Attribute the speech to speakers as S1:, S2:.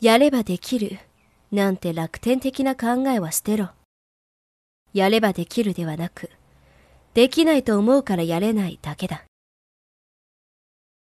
S1: やればできる、なんて楽天的な考えは捨てろ。やればできるではなく、できないと思うからやれないだけだ。